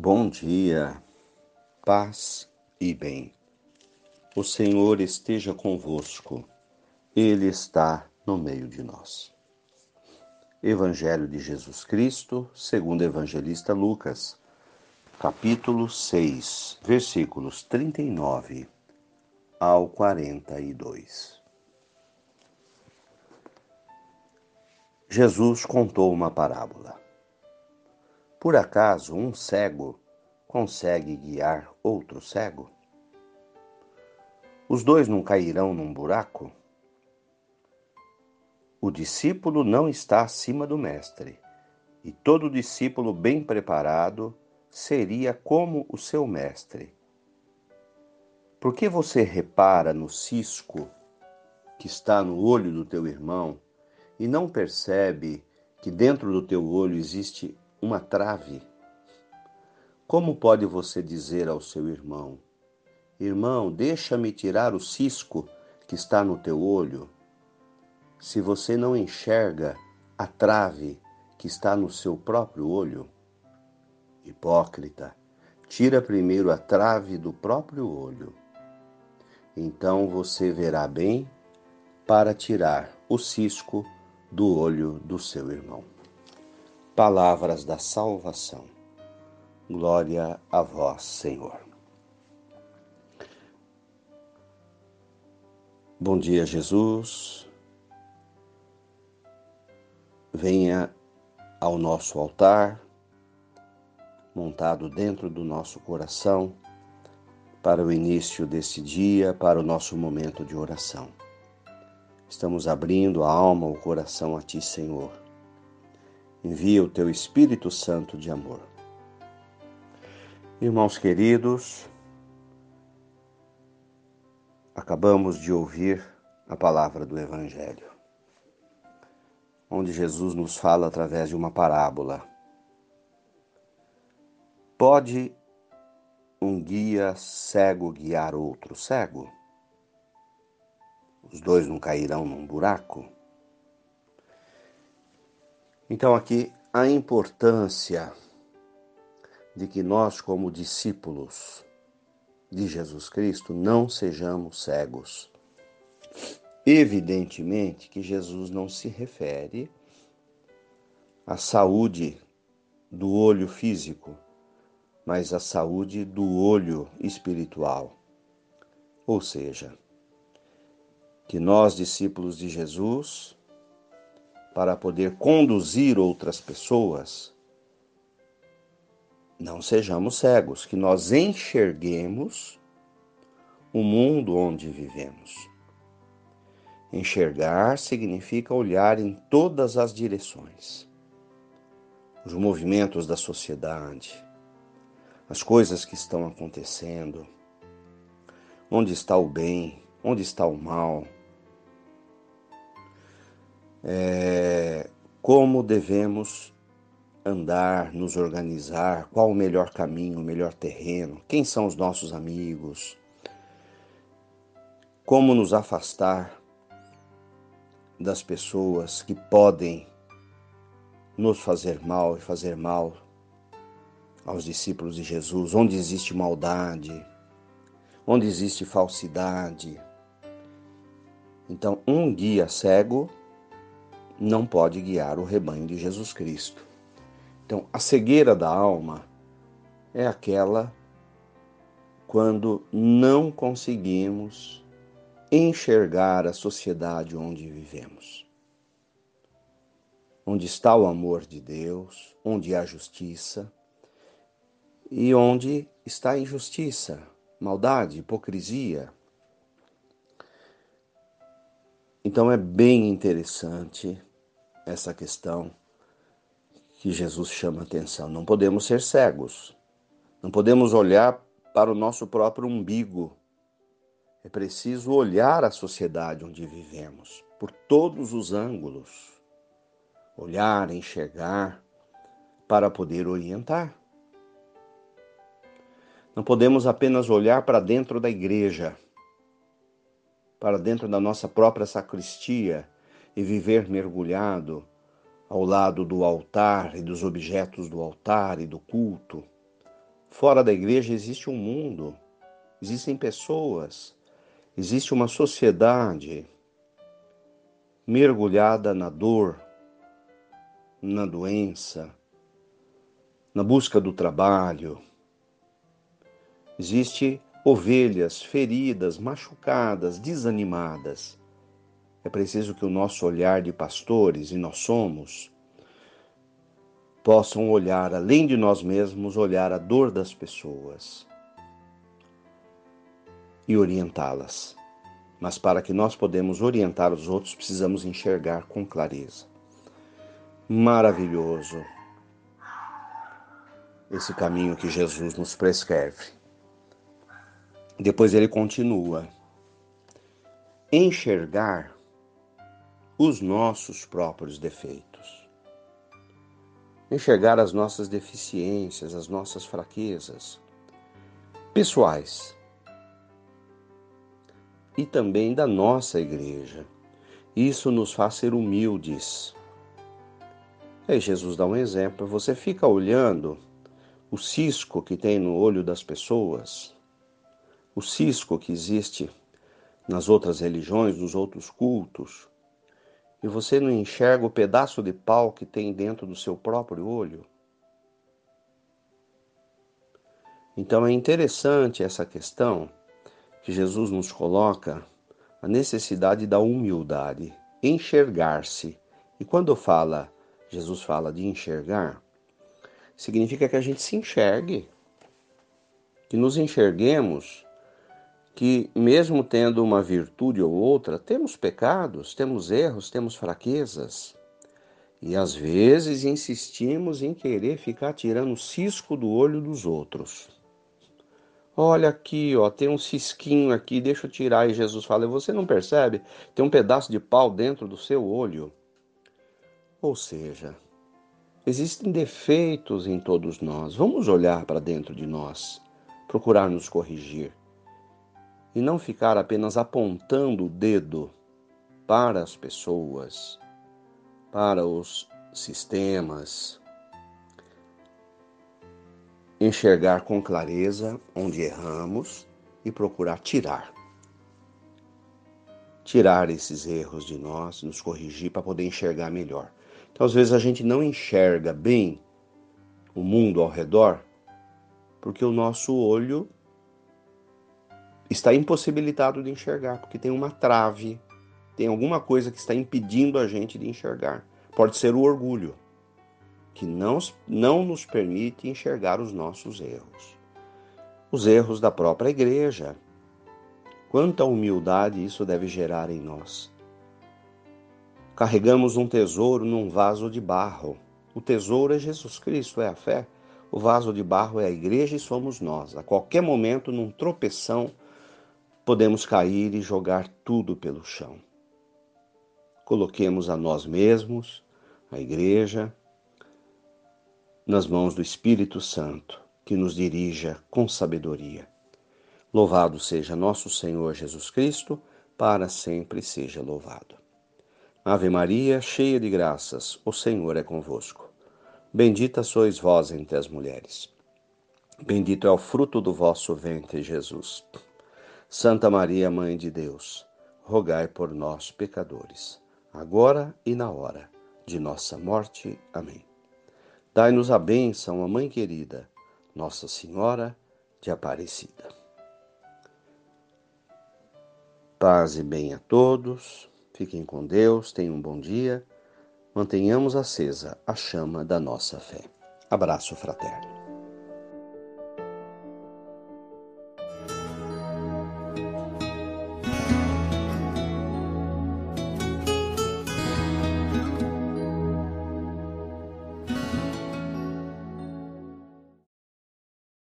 Bom dia, paz e bem. O Senhor esteja convosco, Ele está no meio de nós. Evangelho de Jesus Cristo, segundo evangelista Lucas, capítulo 6, versículos 39 ao 42. Jesus contou uma parábola. Por acaso um cego consegue guiar outro cego? Os dois não cairão num buraco? O discípulo não está acima do mestre, e todo discípulo bem preparado seria como o seu mestre. Por que você repara no cisco que está no olho do teu irmão e não percebe que dentro do teu olho existe uma trave. Como pode você dizer ao seu irmão: Irmão, deixa-me tirar o cisco que está no teu olho, se você não enxerga a trave que está no seu próprio olho? Hipócrita, tira primeiro a trave do próprio olho. Então você verá bem para tirar o cisco do olho do seu irmão palavras da salvação. Glória a vós, Senhor. Bom dia, Jesus. Venha ao nosso altar, montado dentro do nosso coração, para o início desse dia, para o nosso momento de oração. Estamos abrindo a alma, o coração a Ti, Senhor envia o teu Espírito Santo de amor. Irmãos queridos, acabamos de ouvir a palavra do Evangelho, onde Jesus nos fala através de uma parábola. Pode um guia cego guiar outro cego? Os dois não cairão num buraco? Então, aqui a importância de que nós, como discípulos de Jesus Cristo, não sejamos cegos. Evidentemente que Jesus não se refere à saúde do olho físico, mas à saúde do olho espiritual. Ou seja, que nós, discípulos de Jesus, para poder conduzir outras pessoas, não sejamos cegos, que nós enxerguemos o mundo onde vivemos. Enxergar significa olhar em todas as direções. Os movimentos da sociedade, as coisas que estão acontecendo, onde está o bem, onde está o mal, é, como devemos andar, nos organizar, qual o melhor caminho, o melhor terreno, quem são os nossos amigos, como nos afastar das pessoas que podem nos fazer mal e fazer mal aos discípulos de Jesus, onde existe maldade, onde existe falsidade. Então, um guia cego não pode guiar o rebanho de Jesus Cristo. Então, a cegueira da alma é aquela quando não conseguimos enxergar a sociedade onde vivemos. Onde está o amor de Deus, onde há justiça e onde está a injustiça, maldade, hipocrisia. Então é bem interessante essa questão que Jesus chama atenção. Não podemos ser cegos. Não podemos olhar para o nosso próprio umbigo. É preciso olhar a sociedade onde vivemos, por todos os ângulos. Olhar, enxergar, para poder orientar. Não podemos apenas olhar para dentro da igreja, para dentro da nossa própria sacristia e viver mergulhado ao lado do altar e dos objetos do altar e do culto, Fora da igreja existe um mundo, existem pessoas, existe uma sociedade mergulhada na dor, na doença, na busca do trabalho. Existe ovelhas feridas, machucadas, desanimadas. É preciso que o nosso olhar de pastores, e nós somos, possam olhar além de nós mesmos, olhar a dor das pessoas e orientá-las. Mas para que nós podemos orientar os outros, precisamos enxergar com clareza. Maravilhoso esse caminho que Jesus nos prescreve. Depois ele continua: enxergar os nossos próprios defeitos enxergar as nossas deficiências, as nossas fraquezas pessoais e também da nossa igreja. Isso nos faz ser humildes. Aí Jesus dá um exemplo: você fica olhando o cisco que tem no olho das pessoas, o cisco que existe nas outras religiões, nos outros cultos, e você não enxerga o pedaço de pau que tem dentro do seu próprio olho? Então é interessante essa questão que Jesus nos coloca a necessidade da humildade, enxergar-se. E quando fala, Jesus fala de enxergar, significa que a gente se enxergue, que nos enxerguemos que, mesmo tendo uma virtude ou outra, temos pecados, temos erros, temos fraquezas. E às vezes insistimos em querer ficar tirando cisco do olho dos outros. Olha aqui, ó, tem um cisquinho aqui, deixa eu tirar. E Jesus fala: você não percebe? Tem um pedaço de pau dentro do seu olho. Ou seja, existem defeitos em todos nós. Vamos olhar para dentro de nós, procurar nos corrigir e não ficar apenas apontando o dedo para as pessoas, para os sistemas, enxergar com clareza onde erramos e procurar tirar. Tirar esses erros de nós, nos corrigir para poder enxergar melhor. Então, às vezes, a gente não enxerga bem o mundo ao redor porque o nosso olho está impossibilitado de enxergar, porque tem uma trave, tem alguma coisa que está impedindo a gente de enxergar. Pode ser o orgulho, que não, não nos permite enxergar os nossos erros. Os erros da própria igreja. Quanta humildade isso deve gerar em nós. Carregamos um tesouro num vaso de barro. O tesouro é Jesus Cristo, é a fé. O vaso de barro é a igreja e somos nós. A qualquer momento, num tropeção, podemos cair e jogar tudo pelo chão. Coloquemos a nós mesmos, a Igreja, nas mãos do Espírito Santo, que nos dirija com sabedoria. Louvado seja nosso Senhor Jesus Cristo, para sempre seja louvado. Ave Maria, cheia de graças, o Senhor é convosco. Bendita sois vós entre as mulheres. Bendito é o fruto do vosso ventre, Jesus. Santa Maria, Mãe de Deus, rogai por nós, pecadores, agora e na hora de nossa morte. Amém. Dai-nos a bênção, a Mãe querida, Nossa Senhora de Aparecida. Paz e bem a todos, fiquem com Deus, tenham um bom dia, mantenhamos acesa a chama da nossa fé. Abraço fraterno.